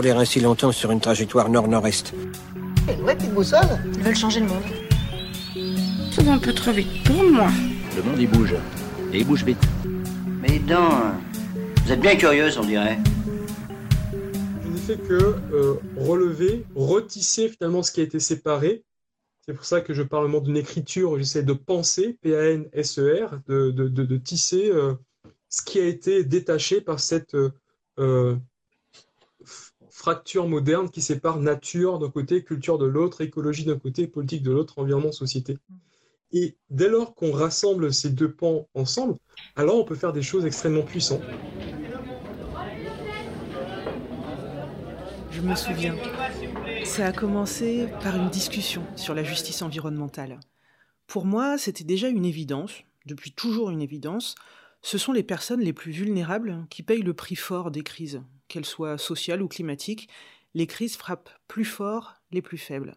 rouler ainsi longtemps sur une trajectoire nord-nord-est. Une vraie petite boussole Ils veulent changer le monde. Ça va un peu trop vite pour moi. Le monde, il bouge. Et il bouge vite. Mais donc, vous êtes bien curieuse, on dirait. Je fait que euh, relever, retisser finalement ce qui a été séparé. C'est pour ça que je parle vraiment d'une écriture, j'essaie de penser, P-A-N-S-E-R, de, de, de, de tisser euh, ce qui a été détaché par cette euh, fracture moderne qui sépare nature d'un côté, culture de l'autre, écologie d'un côté, politique de l'autre, environnement, société. Et dès lors qu'on rassemble ces deux pans ensemble, alors on peut faire des choses extrêmement puissantes. Je me souviens. Ça a commencé par une discussion sur la justice environnementale. Pour moi, c'était déjà une évidence, depuis toujours une évidence, ce sont les personnes les plus vulnérables qui payent le prix fort des crises, qu'elles soient sociales ou climatiques. Les crises frappent plus fort les plus faibles.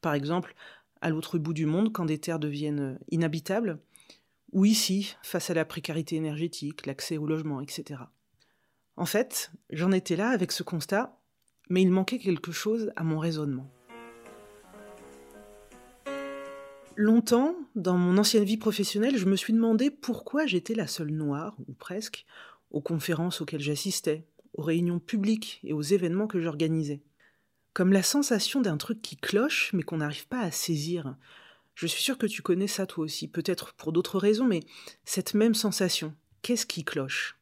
Par exemple, à l'autre bout du monde, quand des terres deviennent inhabitables, ou ici, face à la précarité énergétique, l'accès au logement, etc. En fait, j'en étais là avec ce constat, mais il manquait quelque chose à mon raisonnement. Longtemps, dans mon ancienne vie professionnelle, je me suis demandé pourquoi j'étais la seule noire, ou presque, aux conférences auxquelles j'assistais, aux réunions publiques et aux événements que j'organisais. Comme la sensation d'un truc qui cloche, mais qu'on n'arrive pas à saisir. Je suis sûre que tu connais ça toi aussi, peut-être pour d'autres raisons, mais cette même sensation, qu'est-ce qui cloche?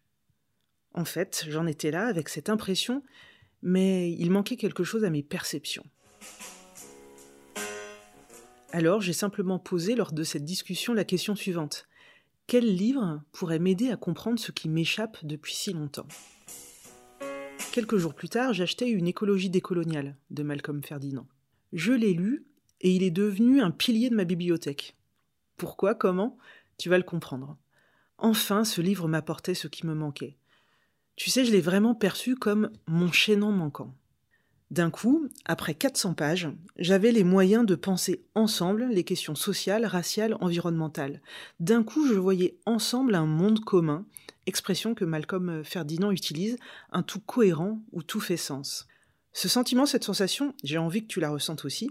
En fait, j'en étais là avec cette impression, mais il manquait quelque chose à mes perceptions. Alors j'ai simplement posé lors de cette discussion la question suivante. Quel livre pourrait m'aider à comprendre ce qui m'échappe depuis si longtemps? Quelques jours plus tard, j'achetais une écologie décoloniale de Malcolm Ferdinand. Je l'ai lu et il est devenu un pilier de ma bibliothèque. Pourquoi Comment? Tu vas le comprendre. Enfin, ce livre m'apportait ce qui me manquait. Tu sais, je l'ai vraiment perçu comme mon chaînon manquant. D'un coup, après 400 pages, j'avais les moyens de penser ensemble les questions sociales, raciales, environnementales. D'un coup, je voyais ensemble un monde commun, expression que Malcolm Ferdinand utilise, un tout cohérent où tout fait sens. Ce sentiment, cette sensation, j'ai envie que tu la ressentes aussi,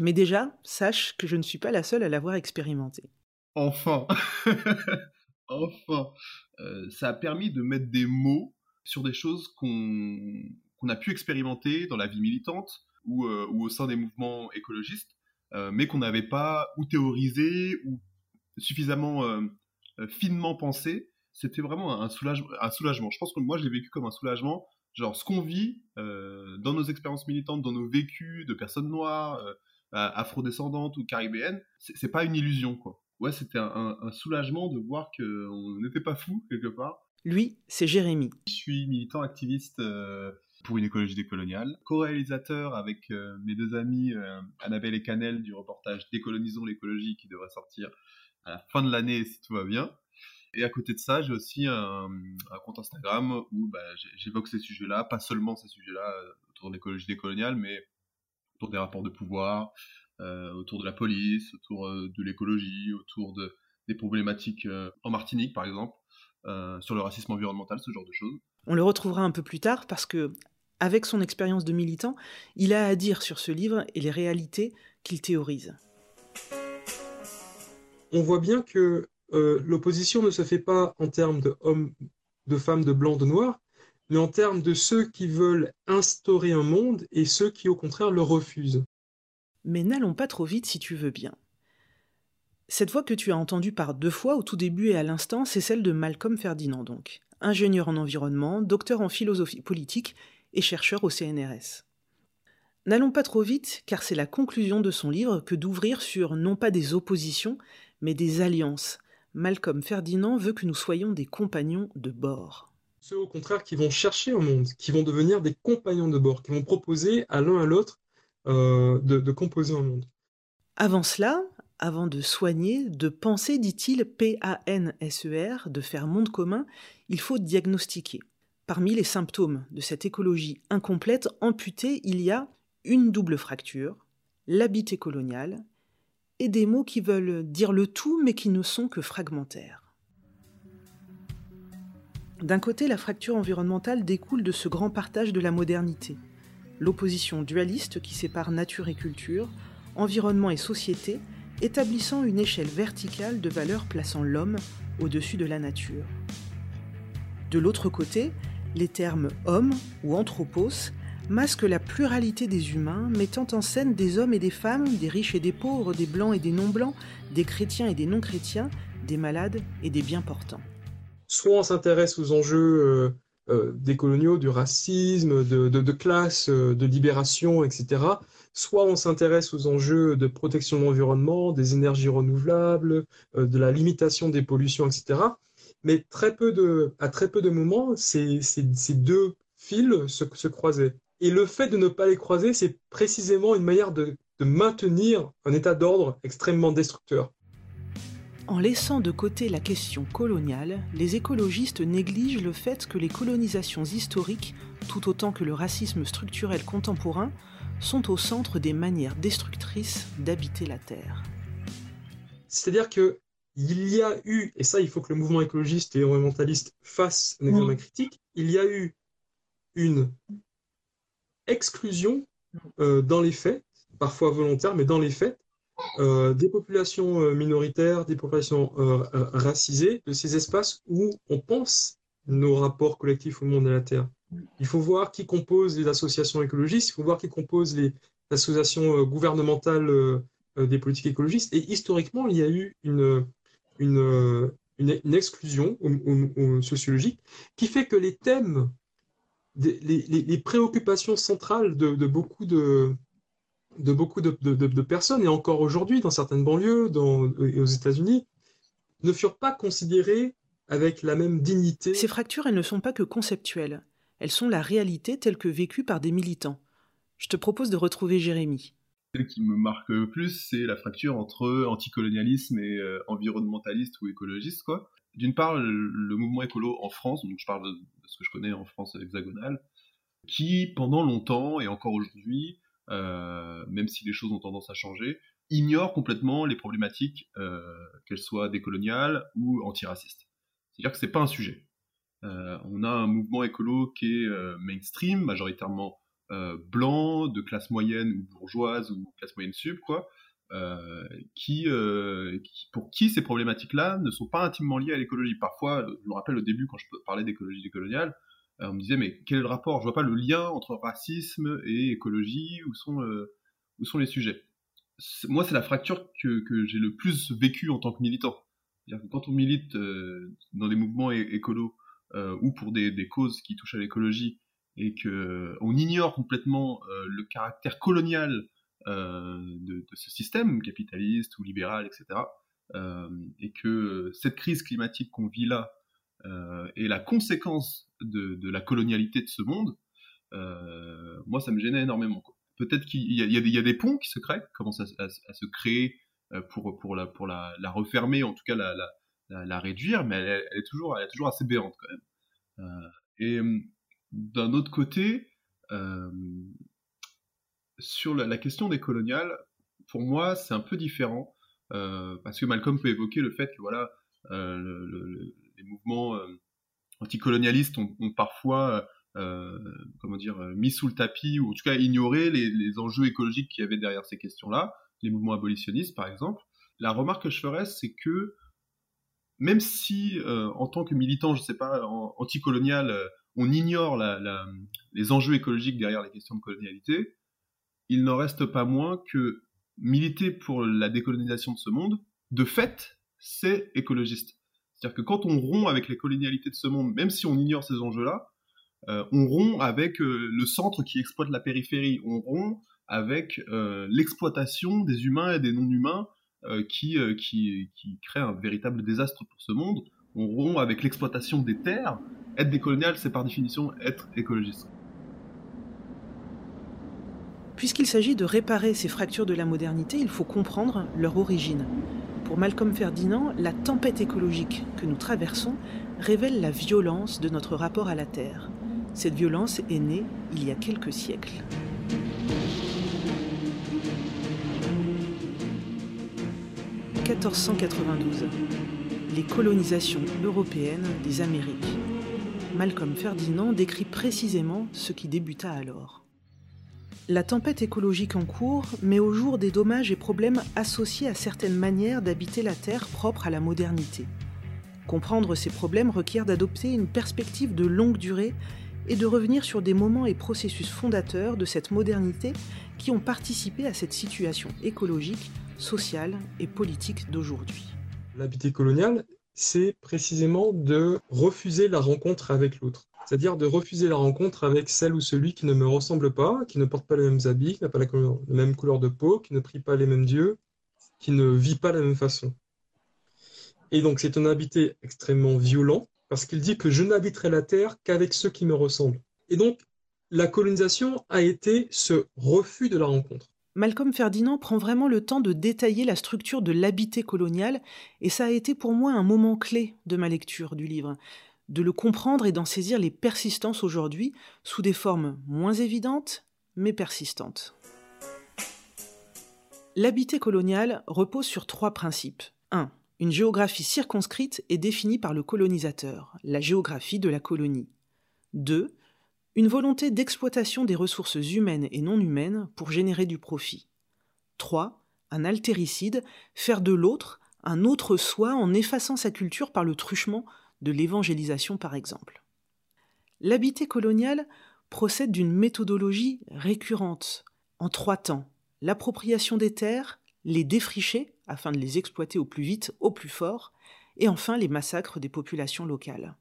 mais déjà, sache que je ne suis pas la seule à l'avoir expérimenté. Enfin Enfin euh, Ça a permis de mettre des mots sur des choses qu'on a pu expérimenter dans la vie militante ou, euh, au sein des mouvements écologistes, euh, mais qu'on n'avait pas ou théorisé ou suffisamment finement pensé. C'était vraiment un, soulagement, un soulagement. Je pense que moi, je l'ai vécu comme un soulagement. Genre, ce qu'on vit dans nos expériences militantes, dans nos vécus de personnes noires, afrodescendantes ou caribéennes, c'est pas une illusion, quoi. Ouais, c'était un, un, soulagement de voir qu'on n'était pas fou quelque part. Lui, c'est Jérémy. Je suis militant activiste pour une écologie décoloniale, co-réalisateur avec euh, mes deux amis euh, Annabelle et Canel du reportage Décolonisons l'écologie qui devrait sortir à la fin de l'année si tout va bien. Et à côté de ça, j'ai aussi un, compte Instagram où bah, j'évoque ces sujets-là, pas seulement ces sujets-là euh, autour de l'écologie décoloniale, mais autour des rapports de pouvoir, autour de la police, autour de l'écologie, autour de, des problématiques en Martinique par exemple, sur le racisme environnemental, ce genre de choses. On le retrouvera un peu plus tard parce que, avec son expérience de militant, il a à dire sur ce livre et les réalités qu'il théorise. On voit bien que euh, l'opposition ne se fait pas en termes de hommes, de femmes, de blancs, de noirs, mais en termes de ceux qui veulent instaurer un monde et ceux qui au contraire le refusent. Mais n'allons pas trop vite si tu veux bien. Cette voix que tu as entendue par deux fois au tout début et à l'instant, c'est celle de Malcolm Ferdinand donc ingénieur en environnement, docteur en philosophie politique et chercheur au CNRS. N'allons pas trop vite, car c'est la conclusion de son livre que d'ouvrir sur non pas des oppositions, mais des alliances. Malcolm Ferdinand veut que nous soyons des compagnons de bord. Ceux au contraire qui vont chercher un monde, qui vont devenir des compagnons de bord, qui vont proposer à l'un à l'autre euh, de, de composer un monde. Avant cela, avant de soigner, de penser, dit-il, P-A-N-S-E-R, de faire monde commun, il faut diagnostiquer. Parmi les symptômes de cette écologie incomplète, amputée, il y a une double fracture, l'habité colonial, et des mots qui veulent dire le tout mais qui ne sont que fragmentaires. D'un côté, la fracture environnementale découle de ce grand partage de la modernité. l'opposition dualiste qui sépare nature et culture, environnement et société, établissant une échelle verticale de valeurs plaçant l'homme au-dessus de la nature. De l'autre côté, les termes homme ou anthropos masquent la pluralité des humains, mettant en scène des hommes et des femmes, des riches et des pauvres, des blancs et des non-blancs, des chrétiens et des non-chrétiens, des malades et des bien portants. Soit on s'intéresse aux enjeux euh, euh, des coloniaux, du racisme, de, de classe, euh, de libération, etc. Soit on s'intéresse aux enjeux de protection de l'environnement, des énergies renouvelables, de la limitation des pollutions, etc mais très peu de, à très peu de moments, ces, ces, deux fils se, croisaient. Et le fait de ne pas les croiser, c'est précisément une manière de, de maintenir un état d'ordre extrêmement destructeur. En laissant de côté la question coloniale, les écologistes négligent le fait que les colonisations historiques, tout autant que le racisme structurel contemporain, sont au centre des manières destructrices d'habiter la Terre. C'est-à-dire que il y a eu, et ça il faut que le mouvement écologiste et environnementaliste fasse un examen critique, il y a eu une exclusion euh, dans les faits, parfois volontaire, mais dans les faits, euh, des populations euh, minoritaires, des populations racisées, de ces espaces où on pense nos rapports collectifs au monde et à la Terre. Il faut voir qui compose les associations écologistes, il faut voir qui compose les associations gouvernementales des politiques écologistes. Et historiquement, il y a eu une, exclusion sociologique qui fait que les thèmes, les, les, préoccupations centrales de, de, beaucoup de, de beaucoup de, de, personnes, et encore aujourd'hui dans certaines banlieues dans, et aux États-Unis, ne furent pas considérées avec la même dignité. Ces fractures, elles ne sont pas que conceptuelles, elles sont la réalité telle que vécue par des militants. Je te propose de retrouver Jérémy. Celle qui me marque le plus, c'est la fracture entre anticolonialisme et euh, environnementaliste ou écologiste. Quoi. D'une part, le, mouvement écolo en France, donc je parle de, ce que je connais en France hexagonale, qui pendant longtemps et encore aujourd'hui, euh, même si les choses ont tendance à changer, ignore complètement les problématiques, euh, qu'elles soient décoloniales ou antiracistes. C'est-à-dire que c'est pas un sujet. on a un mouvement écolo qui est mainstream, majoritairement euh, blancs, de classe moyenne ou bourgeoise ou classe moyenne sub, quoi, euh, qui, euh, pour qui ces problématiques-là ne sont pas intimement liées à l'écologie. Parfois, je me rappelle au début quand je parlais d'écologie décoloniale, on me disait mais quel est le rapport? Je vois pas le lien entre racisme et écologie. Où sont où sont les sujets? Moi, c'est la fracture que, j'ai le plus vécu en tant que militant. Quand on milite dans des mouvements écolos ou pour des, des, causes qui touchent à l'écologie et que on ignore complètement euh, le caractère colonial euh, de, ce système capitaliste ou libéral, etc. Euh, et que cette crise climatique qu'on vit là est la conséquence de, la colonialité de ce monde, moi ça me gênait énormément. Peut-être qu'il y, a des ponts qui se créent, commencent à, se créer pour, pour, la, pour la, refermer, en tout cas la, réduire, mais elle, est toujours, elle est toujours assez béante quand même. et d'un autre côté, euh, sur la, question des coloniales, pour moi, c'est un peu différent, euh, parce que Malcolm peut évoquer le fait que voilà, euh, les mouvements anticolonialistes ont, parfois comment dire, mis sous le tapis, ou en tout cas ignoré les, enjeux écologiques qu'il y avait derrière ces questions-là, les mouvements abolitionnistes par exemple. La remarque que je ferais, c'est que même si en tant que militant, je sais pas, anticolonial, on ignore les enjeux écologiques derrière les questions de colonialité, il n'en reste pas moins que militer pour la décolonisation de ce monde, de fait, c'est écologiste. C'est-à-dire que quand on rompt avec les colonialités de ce monde, même si on ignore ces enjeux-là, euh, on rompt avec euh, le centre qui exploite la périphérie, on rompt avec euh, l'exploitation des humains et des non-humains qui, qui, qui crée un véritable désastre pour ce monde, on rompt avec l'exploitation des terres, être décolonial, c'est par définition être écologiste. Puisqu'il s'agit de réparer ces fractures de la modernité, il faut comprendre leur origine. Pour Malcolm Ferdinand, la tempête écologique que nous traversons révèle la violence de notre rapport à la Terre. Cette violence est née il y a quelques siècles. « 1492. Les colonisations européennes des Amériques. Malcolm Ferdinand décrit précisément ce qui débuta alors. La tempête écologique en cours met au jour des dommages et problèmes associés à certaines manières d'habiter la Terre propres à la modernité. Comprendre ces problèmes requiert d'adopter une perspective de longue durée et de revenir sur des moments et processus fondateurs de cette modernité qui ont participé à cette situation écologique, sociale et politique d'aujourd'hui. L'habité colonial, c'est précisément de refuser la rencontre avec l'autre c'est-à-dire de refuser la rencontre avec celle ou celui qui ne me ressemble pas, qui ne porte pas les mêmes habits, qui n'a pas la, même couleur de peau, qui ne prie pas les mêmes dieux, qui ne vit pas de la même façon. Et donc c'est un habité extrêmement violent, parce qu'il dit que je n'habiterai la terre qu'avec ceux qui me ressemblent. Et donc la colonisation a été ce refus de la rencontre. Malcolm Ferdinand prend vraiment le temps de détailler la structure de l'habité colonial, et ça a été pour moi un moment clé de ma lecture du livre de le comprendre et d'en saisir les persistances aujourd'hui sous des formes moins évidentes mais persistantes. L'habité colonial repose sur trois principes. 1. Une géographie circonscrite est définie par le colonisateur, la géographie de la colonie. 2. Une volonté d'exploitation des ressources humaines et non humaines pour générer du profit. 3. Un altéricide, faire de l'autre un autre soi en effaçant sa culture par le truchement de l'évangélisation par exemple. L'habité colonial procède d'une méthodologie récurrente, en trois temps. L'appropriation des terres, les défricher afin de les exploiter au plus vite, au plus fort, et enfin les massacres des populations locales.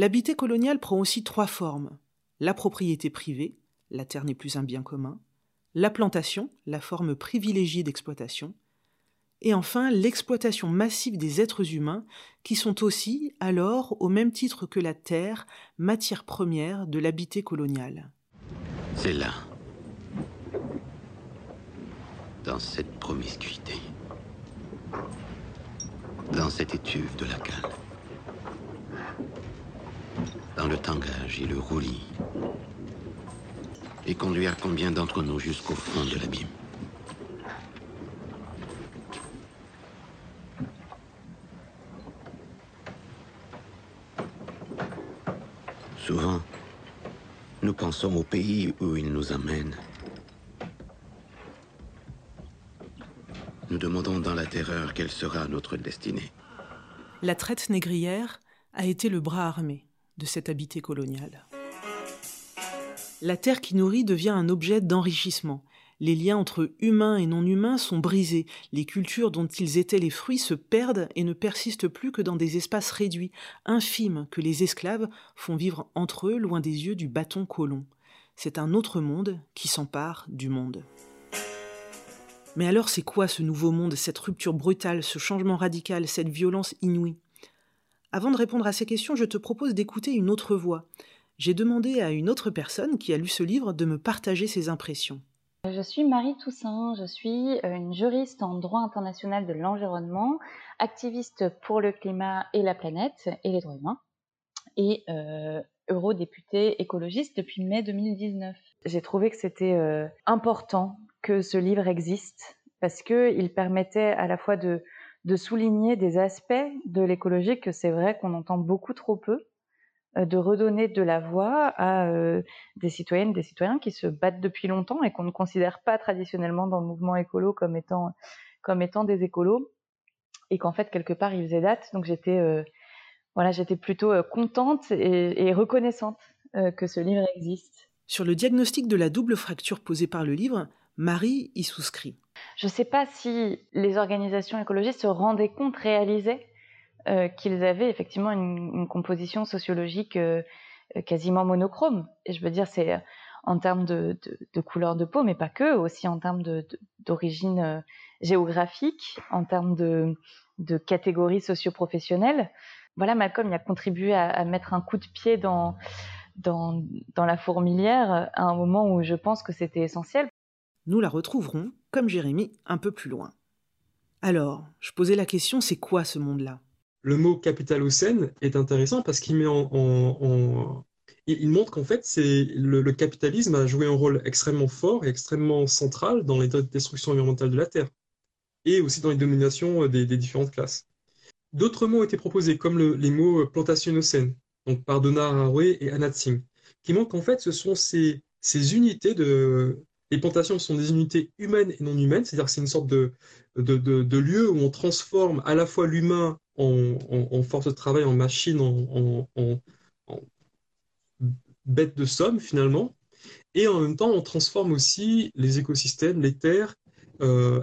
L'habité colonial prend aussi trois formes. La propriété privée, la terre n'est plus un bien commun, la plantation, la forme privilégiée d'exploitation, et enfin l'exploitation massive des êtres humains, qui sont aussi, alors, au même titre que la terre, matière première de l'habité colonial. C'est là, dans cette promiscuité, dans cette étuve de la cale, dans le tangage et le roulis, et conduire combien d'entre nous jusqu'au fond de l'abîme. Souvent, nous pensons au pays où il nous amène. Nous demandons dans la terreur quelle sera notre destinée. La traite négrière a été le bras armé de cette habité coloniale. La terre qui nourrit devient un objet d'enrichissement, les liens entre humains et non humains sont brisés, les cultures dont ils étaient les fruits se perdent et ne persistent plus que dans des espaces réduits, infimes, que les esclaves font vivre entre eux loin des yeux du bâton colon. C'est un autre monde qui s'empare du monde. Mais alors c'est quoi ce nouveau monde, cette rupture brutale, ce changement radical, cette violence inouïe? Avant de répondre à ces questions, je te propose d'écouter une autre voix. J'ai demandé à une autre personne qui a lu ce livre de me partager ses impressions. Je suis Marie Toussaint, je suis euh, une juriste en droit international de l'environnement, activiste pour le climat et la planète et les droits humains, et euh, eurodéputée écologiste depuis mai 2019. J'ai trouvé que c'était euh, important que ce livre existe parce qu'il permettait à la fois de, de souligner des aspects de l'écologie que c'est vrai qu'on entend beaucoup trop peu euh, de redonner de la voix à euh, des citoyennes, des citoyens qui se battent depuis longtemps et qu'on ne considère pas traditionnellement dans le mouvement écolo comme étant, comme étant des écolos et qu'en fait quelque part ils faisaient date. Donc j'étais euh, voilà, j'étais plutôt contente et, reconnaissante que ce livre existe. Sur le diagnostic de la double fracture posée par le livre, Marie y souscrit. Je ne sais pas si les organisations écologistes se rendaient compte, réalisaient euh, qu'ils avaient effectivement une, composition sociologique euh, euh, quasiment monochrome. Et je veux dire, c'est en termes de, couleur de peau, mais pas que, aussi en termes d'origine géographique, en termes de, catégories socio-professionnelles. Voilà, Malcolm il a contribué à, mettre un coup de pied dans la fourmilière à un moment où je pense que c'était essentiel. Nous la retrouverons, comme Jérémy, un peu plus loin. Alors, je posais la question, c'est quoi ce monde-là? Le mot capitalocène est intéressant parce qu'il met en, il montre qu'en fait, c'est le, capitalisme a joué un rôle extrêmement fort et extrêmement central dans les destructions environnementales de la Terre et aussi dans les dominations euh, des, différentes classes. D'autres mots ont été proposés, comme les mots plantationocène, donc par Donna Haraway et Anat Singh, qui montrent qu'en fait, ce sont ces unités de... Les plantations sont des unités humaines et non humaines, c'est-à-dire que c'est une sorte de, lieu où on transforme à la fois l'humain en, force de travail, en machine, en, bête de somme finalement, et en même temps on transforme aussi les écosystèmes, les terres, euh,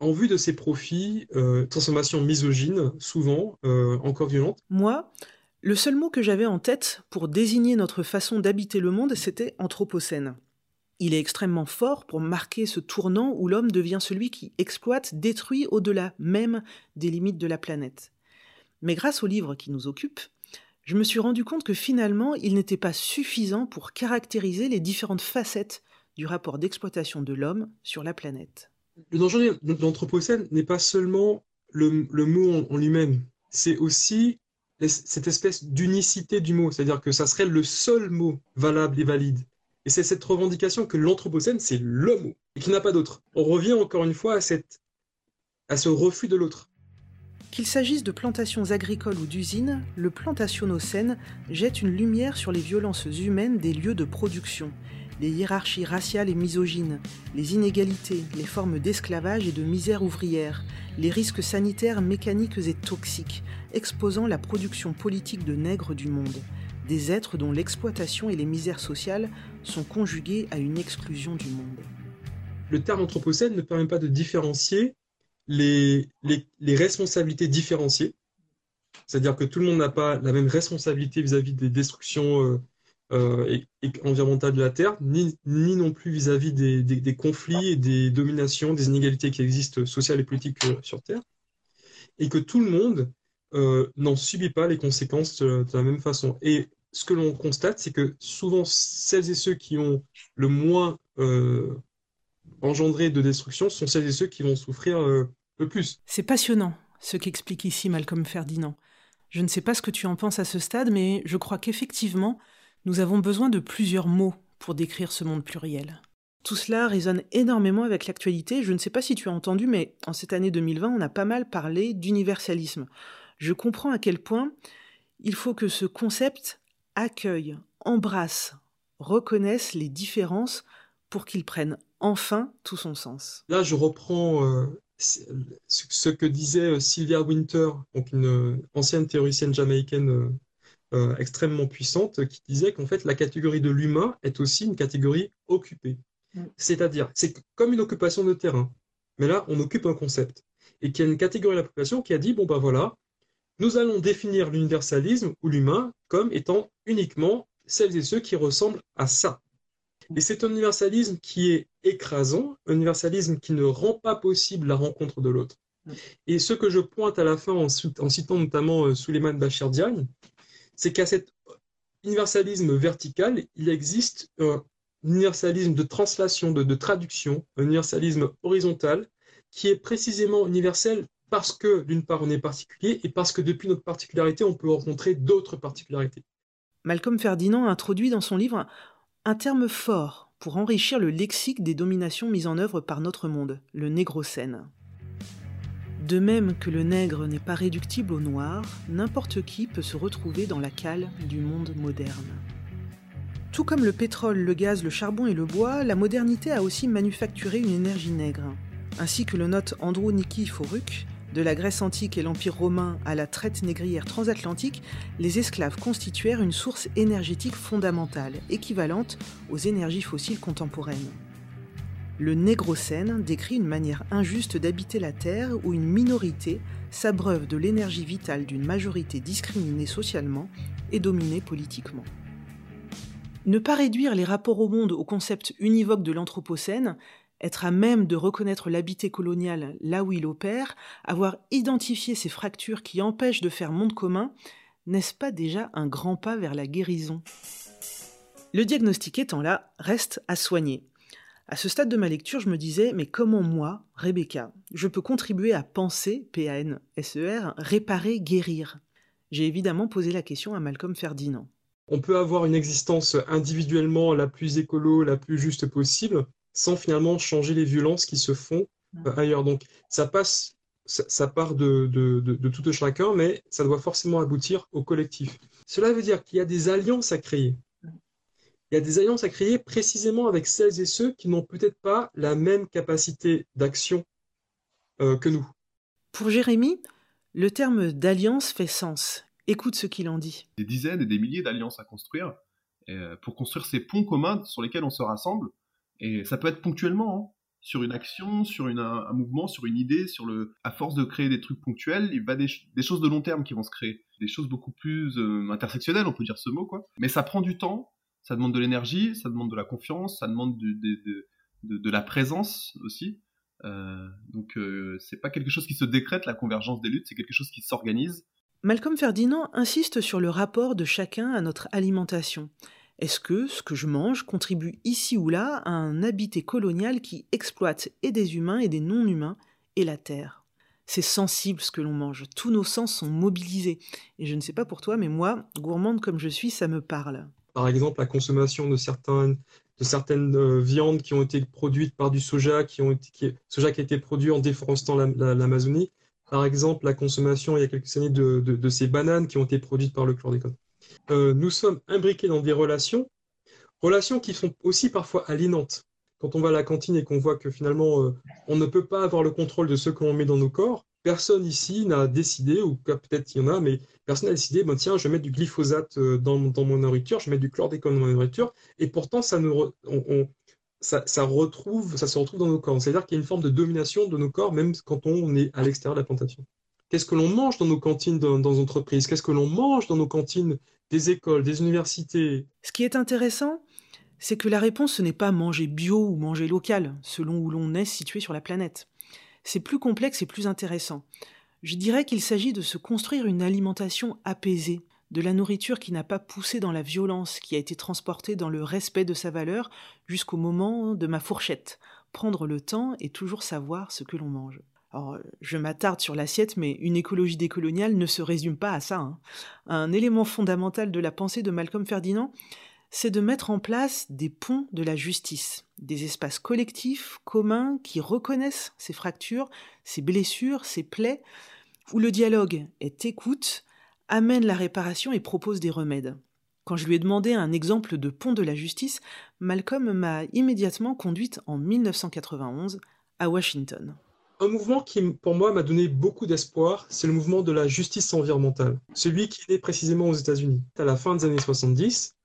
en vue de ces profits, euh, transformation misogyne, souvent, euh, encore violente. Moi, le seul mot que j'avais en tête pour désigner notre façon d'habiter le monde, c'était anthropocène. Il est extrêmement fort pour marquer ce tournant où l'homme devient celui qui exploite, détruit au-delà même des limites de la planète. Mais grâce au livre qui nous occupe, je me suis rendu compte que finalement, il n'était pas suffisant pour caractériser les différentes facettes du rapport d'exploitation de l'homme sur la planète. Le danger de l'Anthropocène n'est pas seulement le, mot en, lui-même, c'est aussi cette espèce d'unicité du mot, c'est-à-dire que ça serait le seul mot valable et valide. Et c'est cette revendication que l'Anthropocène, c'est mot, et qu'il n'y a pas d'autre. On revient encore une fois à, cette, à ce refus de l'autre. Qu'il s'agisse de plantations agricoles ou d'usines, le plantationocène jette une lumière sur les violences humaines des lieux de production, les hiérarchies raciales et misogynes, les inégalités, les formes d'esclavage et de misère ouvrière, les risques sanitaires mécaniques et toxiques, exposant la production politique de nègres du monde, êtres dont l'exploitation et les misères sociales sont conjuguées à une exclusion du monde. Le terme anthropocène ne permet pas de différencier les, responsabilités différenciées. C'est-à-dire que tout le monde n'a pas la même responsabilité vis-à-vis des destructions euh, euh, environnementales de la Terre, ni, non plus vis-à-vis des, conflits et des dominations, des inégalités qui existent sociales et politiques euh, sur Terre. Et que tout le monde n'en subit pas les conséquences de, la même façon. Et ce que l'on constate, c'est que souvent, celles et ceux qui ont le moins engendrer de destruction sont celles et ceux qui vont souffrir euh, le plus. C'est passionnant ce qu'explique ici Malcolm Ferdinand. Je ne sais pas ce que tu en penses à ce stade, mais je crois qu'effectivement, nous avons besoin de plusieurs mots pour décrire ce monde pluriel. Tout cela résonne énormément avec l'actualité. Je ne sais pas si tu as entendu, mais en cette année 2020, on a pas mal parlé d'universalisme. Je comprends à quel point il faut que ce concept accueille, embrasse, reconnaisse les différences pour qu'il prenne enfin tout son sens. Là, je reprends euh, ce que disait euh, Sylvia Winter, donc une euh, ancienne théoricienne jamaïcaine extrêmement puissante, qui disait qu'en fait, la catégorie de l'humain est aussi une catégorie occupée. Mm. C'est-à-dire, c'est comme une occupation de terrain. Mais là, on occupe un concept. Et qu'il y a une catégorie de la population qui a dit, bon ben voilà, nous allons définir l'universalisme ou l'humain comme étant uniquement celles et ceux qui ressemblent à ça. Et c'est un universalisme qui est écrasant, un universalisme qui ne rend pas possible la rencontre de l'autre. Et ce que je pointe à la fin en, citant notamment euh, Suleiman Bachir Diagne, c'est qu'à cet universalisme vertical, il existe un universalisme de translation, de traduction, un universalisme horizontal qui est précisément universel parce que, d'une part, on est particulier et parce que depuis notre particularité, on peut rencontrer d'autres particularités. Malcolm Ferdinand introduit dans son livre un terme fort pour enrichir le lexique des dominations mises en œuvre par notre monde, le négrocène. De même que le nègre n'est pas réductible au noir, n'importe qui peut se retrouver dans la cale du monde moderne. Tout comme le pétrole, le gaz, le charbon et le bois, la modernité a aussi manufacturé une énergie nègre. Ainsi que le note Andrew Nikiforuk, de la Grèce antique et l'Empire romain à la traite négrière transatlantique, les esclaves constituèrent une source énergétique fondamentale, équivalente aux énergies fossiles contemporaines. Le Négrocène décrit une manière injuste d'habiter la Terre où une minorité s'abreuve de l'énergie vitale d'une majorité discriminée socialement et dominée politiquement. Ne pas réduire les rapports au monde au concept univoque de l'Anthropocène, être à même de reconnaître l'habité colonial là où il opère, avoir identifié ces fractures qui empêchent de faire monde commun, n'est-ce pas déjà un grand pas vers la guérison? Le diagnostic étant là, reste à soigner. À ce stade de ma lecture, je me disais, mais comment moi, Rebecca, je peux contribuer à penser, P-A-N-S-E-R, réparer, guérir? J'ai évidemment posé la question à Malcolm Ferdinand. On peut avoir une existence individuellement la plus écolo, la plus juste possible, sans finalement changer les violences qui se font euh, ailleurs. Donc ça passe, ça, part de, de, tout chacun, mais ça doit forcément aboutir au collectif. Cela veut dire qu'il y a des alliances à créer. il y a des alliances à créer précisément avec celles et ceux qui n'ont peut-être pas la même capacité d'action euh, que nous. Pour Jérémy, le terme d'alliance fait sens. Écoute ce qu'il en dit. Des dizaines et des milliers d'alliances à construire euh, pour construire ces ponts communs sur lesquels on se rassemble. Et ça peut être ponctuellement, hein, sur une action, sur un, mouvement, sur une idée, sur le, à force de créer des trucs ponctuels, il va des, des choses de long terme qui vont se créer, des choses beaucoup plus euh, intersectionnelles, on peut dire ce mot, quoi. Mais ça prend du temps, ça demande de l'énergie, ça demande de la confiance, ça demande de, la présence aussi. Euh, donc euh, c'est pas quelque chose qui se décrète la convergence des luttes, c'est quelque chose qui s'organise. Malcolm Ferdinand insiste sur le rapport de chacun à notre alimentation. Est-ce que ce que je mange contribue ici ou là à un habité colonial qui exploite et des humains et des non-humains et la terre? C'est sensible ce que l'on mange, tous nos sens sont mobilisés. Et je ne sais pas pour toi, mais moi, gourmande comme je suis, ça me parle par exemple la consommation de certaines, euh, viandes qui ont été produites par du soja, qui, ont été, soja qui a été produit en déforestant l'Amazonie. par exemple, la consommation il y a quelques années de, de, ces bananes qui ont été produites par le chlordécone. Euh, nous sommes imbriqués dans des relations, relations qui sont aussi parfois aliénantes. Quand on va à la cantine et qu'on voit que finalement euh, on ne peut pas avoir le contrôle de ce qu'on met dans nos corps, personne ici n'a décidé, ou peut-être il y en a, mais personne n'a décidé, tiens, je vais mettre du glyphosate euh, dans, mon nourriture, je vais mettre du chlordécone dans ma nourriture, et pourtant, ça, nous, ça se retrouve dans nos corps. C'est-à-dire qu'il y a une forme de domination de nos corps, même quand on est à l'extérieur de la plantation. Qu'est-ce que l'on mange dans nos cantines dans, dans entreprises? Qu'est-ce que l'on mange dans nos cantines des écoles, des universités? Ce qui est intéressant, c'est que la réponse, ce n'est pas manger bio ou manger local, selon où l'on est situé sur la planète c'est plus complexe et plus intéressant. Je dirais qu'il s'agit de se construire une alimentation apaisée, de la nourriture qui n'a pas poussé dans la violence, qui a été transportée dans le respect de sa valeur jusqu'au moment de ma fourchette, prendre le temps et toujours savoir ce que l'on mange. Alors, je m'attarde sur l'assiette, mais une écologie décoloniale ne se résume pas à ça. Hein. Un élément fondamental de la pensée de Malcolm Ferdinand, c'est de mettre en place des ponts de la justice, des espaces collectifs, communs, qui reconnaissent ces fractures, ces blessures, ces plaies, où le dialogue est écoute, amène la réparation et propose des remèdes. Quand je lui ai demandé un exemple de pont de la justice, Malcolm m'a immédiatement conduite en 1991 à Washington. Un mouvement qui, pour moi, m'a donné beaucoup d'espoir, c'est le mouvement de la justice environnementale, celui qui est né précisément aux États-Unis. À la fin des années 70,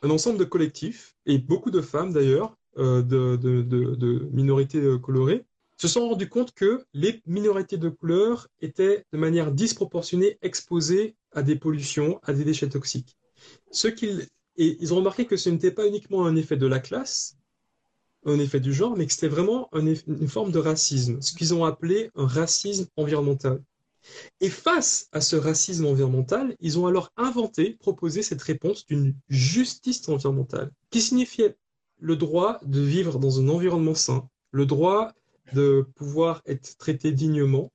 un ensemble de collectifs, et beaucoup de femmes d'ailleurs, euh, de, minorités euh, colorées, se sont rendus compte que les minorités de couleur étaient de manière disproportionnée exposées à des pollutions, à des déchets toxiques. Ils ont remarqué que ce n'était pas uniquement un effet de la classe, un effet du genre, mais que c'était vraiment une forme de racisme, ce qu'ils ont appelé un racisme environnemental. Et face à ce racisme environnemental, ils ont alors inventé, proposé cette réponse d'une justice environnementale, qui signifiait le droit de vivre dans un environnement sain, le droit de pouvoir être traité dignement.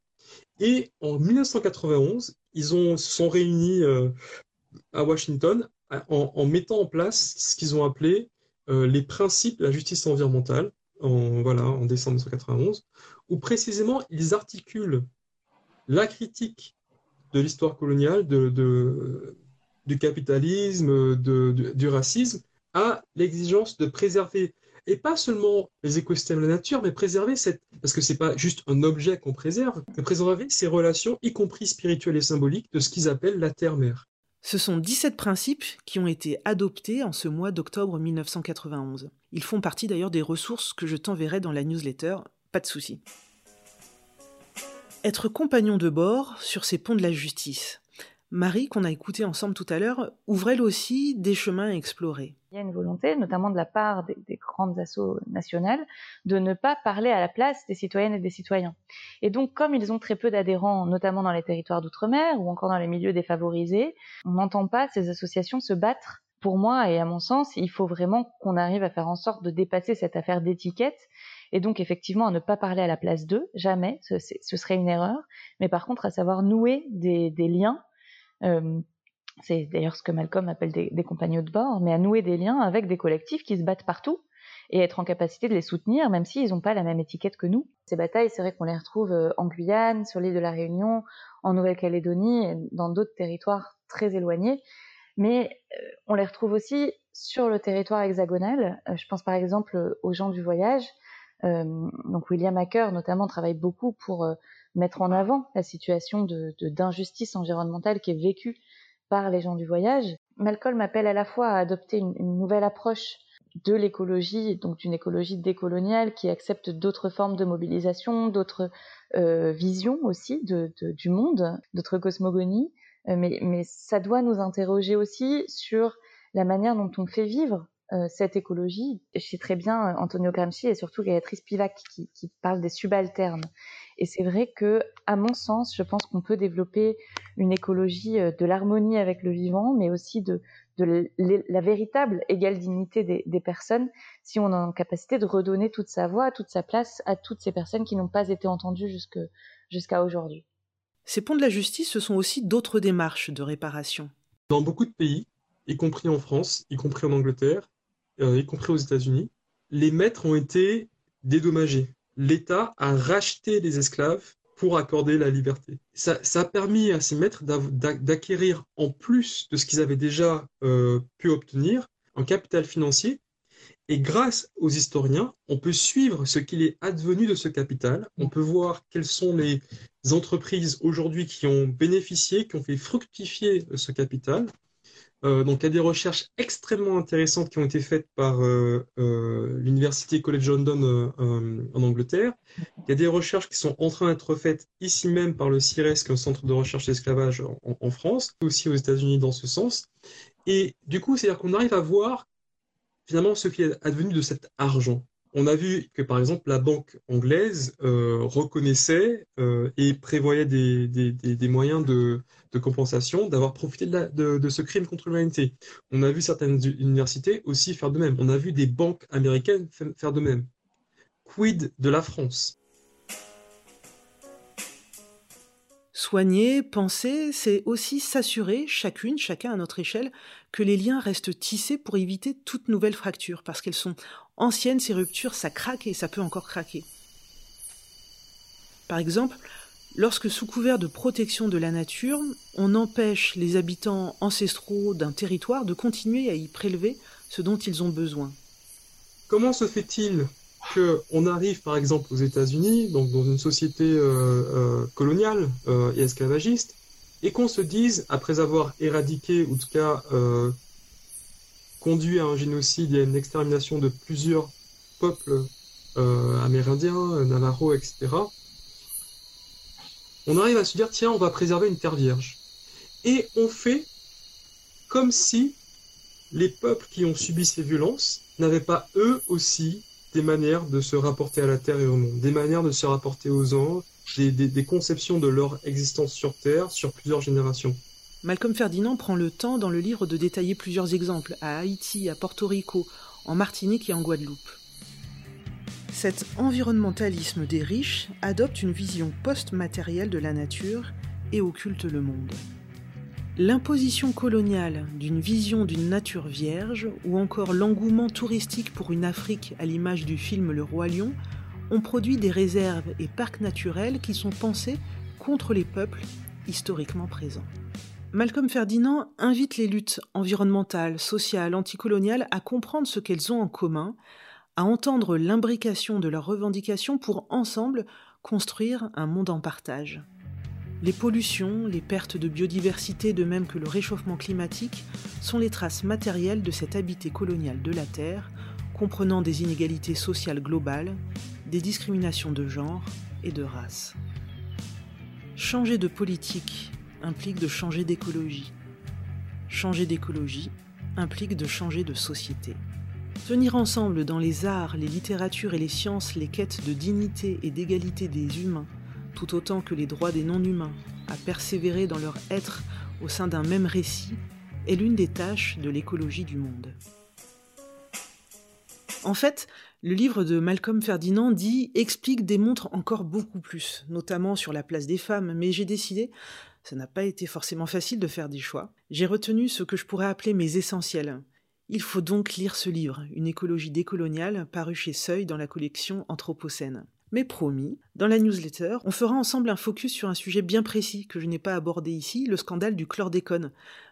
Et en 1991, ils se sont réunis euh, à Washington en, mettant en place ce qu'ils ont appelé les principes de la justice environnementale, en, voilà, en décembre 1991, où précisément ils articulent la critique de l'histoire coloniale, du capitalisme, du racisme, à l'exigence de préserver, et pas seulement les écosystèmes de la nature, mais préserver cette, parce que c'est pas juste un objet qu'on préserve, mais préserver ces relations, y compris spirituelles et symboliques, de ce qu'ils appellent la terre-mère. Ce sont 17 principes qui ont été adoptés en ce mois d'octobre 1991. Ils font partie d'ailleurs des ressources que je t'enverrai dans la newsletter, pas de souci être compagnon de bord sur ces ponts de la justice. Marie, qu'on a écouté ensemble tout à l'heure, ouvre elle aussi des chemins à explorer? Il y a une volonté, notamment de la part des, grandes assos nationales, de ne pas parler à la place des citoyennes et des citoyens. Et donc, comme ils ont très peu d'adhérents, notamment dans les territoires d'outre-mer ou encore dans les milieux défavorisés, on n'entend pas ces associations se battre. Pour moi et à mon sens, il faut vraiment qu'on arrive à faire en sorte de dépasser cette affaire d'étiquette et donc effectivement à ne pas parler à la place d'eux, jamais, ce, serait une erreur, mais par contre à savoir nouer des, liens, c'est d'ailleurs ce que Malcolm appelle des, compagnons de bord, mais à nouer des liens avec des collectifs qui se battent partout et être en capacité de les soutenir, même s'ils n'ont pas la même étiquette que nous. Ces batailles, c'est vrai qu'on les retrouve euh, en Guyane, sur l'île de la Réunion, en Nouvelle-Calédonie, dans d'autres territoires très éloignés, mais euh, on les retrouve aussi sur le territoire hexagonal. je pense par exemple aux gens du voyage. donc William Hacker notamment travaille beaucoup pour mettre en avant la situation de d'injustice environnementale qui est vécue par les gens du voyage. Malcolm appelle à la fois à adopter une, nouvelle approche de l'écologie, donc d'une écologie décoloniale qui accepte d'autres formes de mobilisation, d'autres euh, visions aussi de, du monde, d'autres cosmogonies. Euh, mais, ça doit nous interroger aussi sur la manière dont on fait vivre euh, cette écologie. Je sais très bien Antonio Gramsci et surtout Béatrice Pivac qui, qui parlent des subalternes. Et c'est vrai que, à mon sens, je pense qu'on peut développer une écologie euh, de l'harmonie avec le vivant, mais aussi de, de la véritable égale dignité des, des, personnes, si on a en capacité de redonner toute sa voix, toute sa place à toutes ces personnes qui n'ont pas été entendues jusqu'à aujourd'hui. Ces ponts de la justice, ce sont aussi d'autres démarches de réparation. Dans beaucoup de pays, y compris en France, y compris en Angleterre, euh, y compris aux États-Unis, les maîtres ont été dédommagés l'État a racheté les esclaves pour accorder la liberté. Ça, a permis à ces maîtres d'acquérir, en plus de ce qu'ils avaient déjà euh, pu obtenir, un capital financier. Et grâce aux historiens, on peut suivre ce qu'il est advenu de ce capital. On peut voir quelles sont les entreprises aujourd'hui qui ont bénéficié, qui ont fait fructifier ce capital. Euh, donc, il y a des recherches extrêmement intéressantes qui ont été faites par euh, euh, l'Université College London en Angleterre. Il y a des recherches qui sont en train d'être faites ici même par le CIRES, qui est un centre de recherche d'esclavage en, en, France, aussi aux États-Unis dans ce sens. Et du coup, c'est-à-dire qu'on arrive à voir finalement ce qui est advenu de cet argent. On a vu que par exemple la banque anglaise reconnaissait et prévoyait des, moyens de, compensation d'avoir profité de, ce crime contre l'humanité. On a vu certaines universités aussi faire de même. On a vu des banques américaines faire de même. Quid de la France? Soigner, penser, c'est aussi s'assurer, chacune, chacun à notre échelle, que les liens restent tissés pour éviter toute nouvelle fracture, parce qu'elles sont anciennes, ces ruptures, ça craque et ça peut encore craquer. Par exemple, lorsque sous couvert de protection de la nature, on empêche les habitants ancestraux d'un territoire de continuer à y prélever ce dont ils ont besoin. Comment se fait-il qu'on arrive par exemple aux États-Unis, donc dans une société euh, euh, coloniale euh, et esclavagiste, et qu'on se dise, après avoir éradiqué, ou en tout cas conduit à un génocide et à une extermination de plusieurs peuples amérindiens, Navajo, etc., on arrive à se dire tiens, on va préserver une terre vierge. Et on fait comme si les peuples qui ont subi ces violences n'avaient pas eux aussi des manières de se rapporter à la terre et au monde, des manières de se rapporter aux anges, des, conceptions de leur existence sur terre sur plusieurs générations. Malcolm Ferdinand prend le temps dans le livre de détailler plusieurs exemples à Haïti, à Porto Rico, en Martinique et en Guadeloupe. Cet environnementalisme des riches adopte une vision post-matérielle de la nature et occulte le monde. L'imposition coloniale d'une vision d'une nature vierge ou encore l'engouement touristique pour une Afrique à l'image du film Le Roi Lion ont produit des réserves et parcs naturels qui sont pensés contre les peuples historiquement présents. Malcolm Ferdinand invite les luttes environnementales, sociales, anticoloniales à comprendre ce qu'elles ont en commun à entendre l'imbrication de leurs revendications pour ensemble construire un monde en partage. Les pollutions, les pertes de biodiversité de même que le réchauffement climatique sont les traces matérielles de cet habité colonial de la Terre, comprenant des inégalités sociales globales, des discriminations de genre et de race. Changer de politique implique de changer d'écologie. Changer d'écologie implique de changer de société. Tenir ensemble dans les arts, les littératures et les sciences les quêtes de dignité et d'égalité des humains, tout autant que les droits des non-humains, à persévérer dans leur être au sein d'un même récit, est l'une des tâches de l'écologie du monde. En fait, le livre de Malcolm Ferdinand dit, explique, démontre encore beaucoup plus, notamment sur la place des femmes, mais j'ai décidé, ça n'a pas été forcément facile de faire des choix, j'ai retenu ce que je pourrais appeler mes essentiels, il faut donc lire ce livre, Une écologie décoloniale, paru chez Seuil dans la collection Anthropocène. Mais promis, dans la newsletter, on fera ensemble un focus sur un sujet bien précis que je n'ai pas abordé ici, le scandale du chlordécone.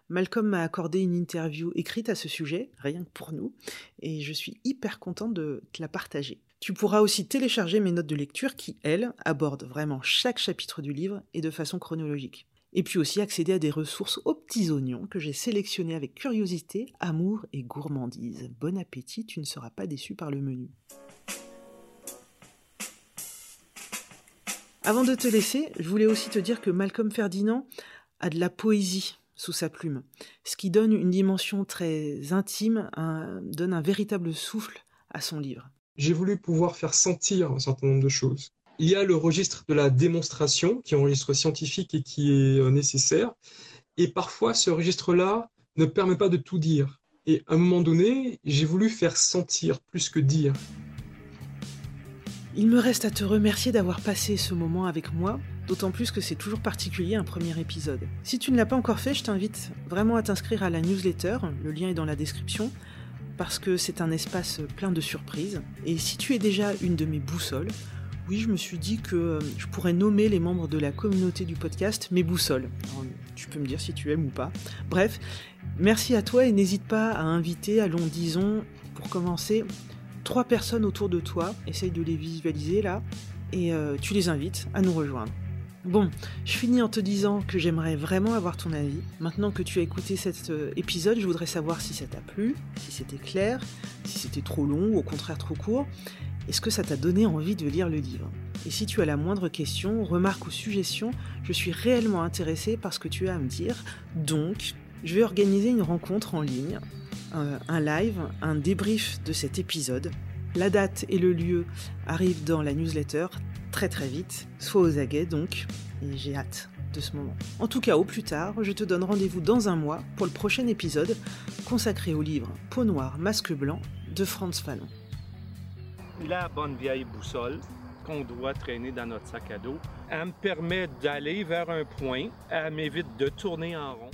Malcolm m'a accordé une interview écrite à ce sujet, rien que pour nous, et je suis hyper contente de te la partager. Tu pourras aussi télécharger mes notes de lecture qui, elles, abordent vraiment chaque chapitre du livre et de façon chronologique. Et puis aussi accéder à des ressources aux petits oignons que j'ai sélectionnées avec curiosité, amour et gourmandise. Bon appétit, tu ne seras pas déçu par le menu. Avant de te laisser, je voulais aussi te dire que Malcolm Ferdinand a de la poésie sous sa plume, ce qui donne une dimension très intime, donne un véritable souffle à son livre. J'ai voulu pouvoir faire sentir un certain nombre de choses. Il y a le registre de la démonstration, qui est un registre scientifique et qui est euh, nécessaire. Et parfois, ce registre-là ne permet pas de tout dire. Et à un moment donné, j'ai voulu faire sentir plus que dire. Il me reste à te remercier d'avoir passé ce moment avec moi, d'autant plus que c'est toujours particulier un premier épisode. Si tu ne l'as pas encore fait, je t'invite vraiment à t'inscrire à la newsletter, le lien est dans la description, parce que c'est un espace plein de surprises. Et si tu es déjà une de mes boussoles, oui, je me suis dit que euh, je pourrais nommer les membres de la communauté du podcast mes boussoles. tu peux me dire si tu aimes ou pas. Bref, merci à toi et n'hésite pas à inviter, allons disons, pour commencer, trois personnes autour de toi, essaye de les visualiser là, et euh, tu les invites à nous rejoindre. Bon, je finis en te disant que j'aimerais vraiment avoir ton avis. Maintenant que tu as écouté cet euh, épisode, je voudrais savoir si ça t'a plu, si c'était clair, si c'était trop long ou au contraire trop court. Est-ce que ça t'a donné envie de lire le livre? Et si tu as la moindre question, remarque ou suggestion, je suis réellement intéressé par ce que tu as à me dire. Donc, je vais organiser une rencontre en ligne un live, un débrief de cet épisode. La date et le lieu arrivent dans la newsletter très très vite, soit aux aguets donc, et j'ai hâte de ce moment. En tout cas, au plus tard, je te donne rendez-vous dans un mois pour le prochain épisode consacré au livre Peau noire, masque blanc de Franz Fanon. La bonne vieille boussole qu'on doit traîner dans notre sac à dos, elle me permet d'aller vers un point, elle m'évite de tourner en rond.